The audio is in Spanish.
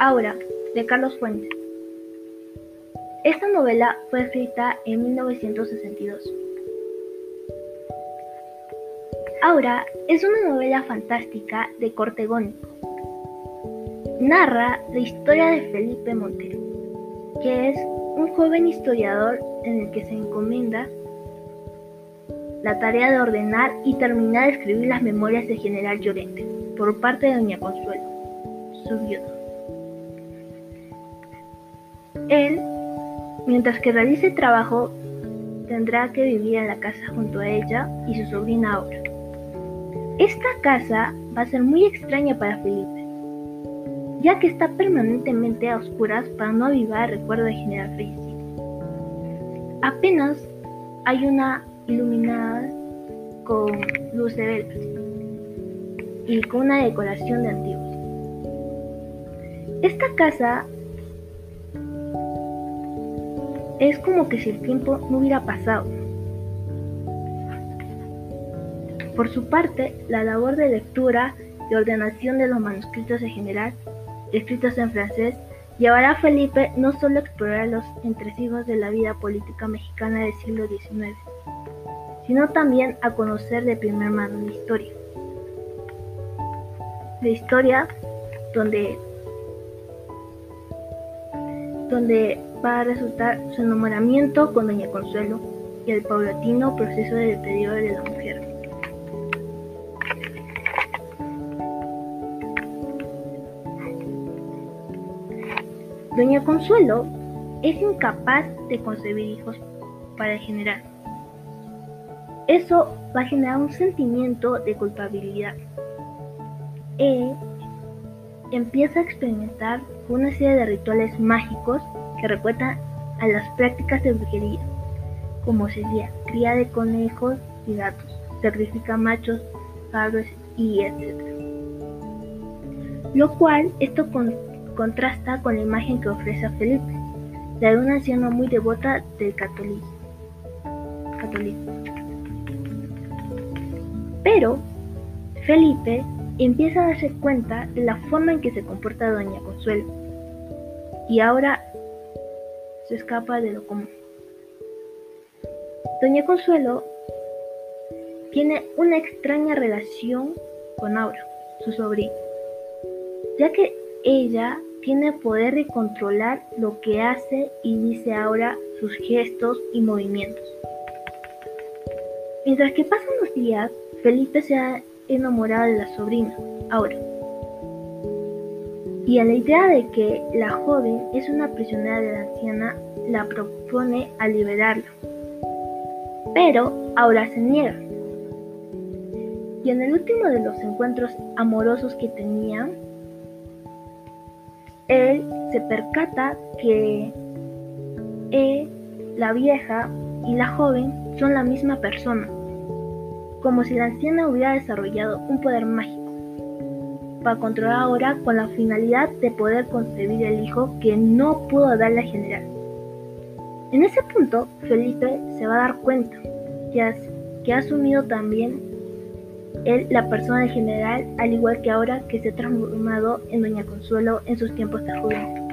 Aura, de Carlos Fuentes. Esta novela fue escrita en 1962. Aura es una novela fantástica de corte gónico. Narra la historia de Felipe Montero, que es un joven historiador en el que se encomienda la tarea de ordenar y terminar de escribir las memorias de General Llorente por parte de Doña Consuelo, su viuda. Él, mientras que realice el trabajo, tendrá que vivir en la casa junto a ella y su sobrina Aura. Esta casa va a ser muy extraña para Felipe, ya que está permanentemente a oscuras para no avivar el recuerdo de general fallecido. Apenas hay una iluminada con luz de velas y con una decoración de antiguos. Esta casa es como que si el tiempo no hubiera pasado. Por su parte, la labor de lectura y ordenación de los manuscritos en general, escritos en francés, llevará a Felipe no solo a explorar los entresijos de la vida política mexicana del siglo XIX, sino también a conocer de primera mano la historia. La historia donde, donde va a resultar su enamoramiento con Doña Consuelo y el paulatino proceso de deterioro de la mujer. Doña Consuelo es incapaz de concebir hijos para el general. Eso va a generar un sentimiento de culpabilidad. Empieza a experimentar una serie de rituales mágicos que recuerda a las prácticas de brujería, como sería cría de conejos y gatos, sacrifica machos, cabros y etc. Lo cual esto contrasta con la imagen que ofrece a Felipe, la de una anciana muy devota del catolicismo. Pero Felipe empieza a darse cuenta de la forma en que se comporta Doña Consuelo. Y ahora se escapa de lo común. Doña Consuelo tiene una extraña relación con Aura, su sobrina, ya que ella tiene poder de controlar lo que hace y dice Aura, sus gestos y movimientos. Mientras que pasan los días, Felipe se ha enamorado de la sobrina, Aura y a la idea de que la joven es una prisionera de la anciana, la propone a liberarla. Pero ahora se niega. Y en el último de los encuentros amorosos que tenían, él se percata que él, la vieja y la joven son la misma persona, como si la anciana hubiera desarrollado un poder mágico para controlar ahora con la finalidad de poder concebir el hijo que no pudo darle a general. En ese punto, Felipe se va a dar cuenta que, que ha asumido también él la persona del general, al igual que ahora que se ha transformado en Doña Consuelo en sus tiempos de juventud.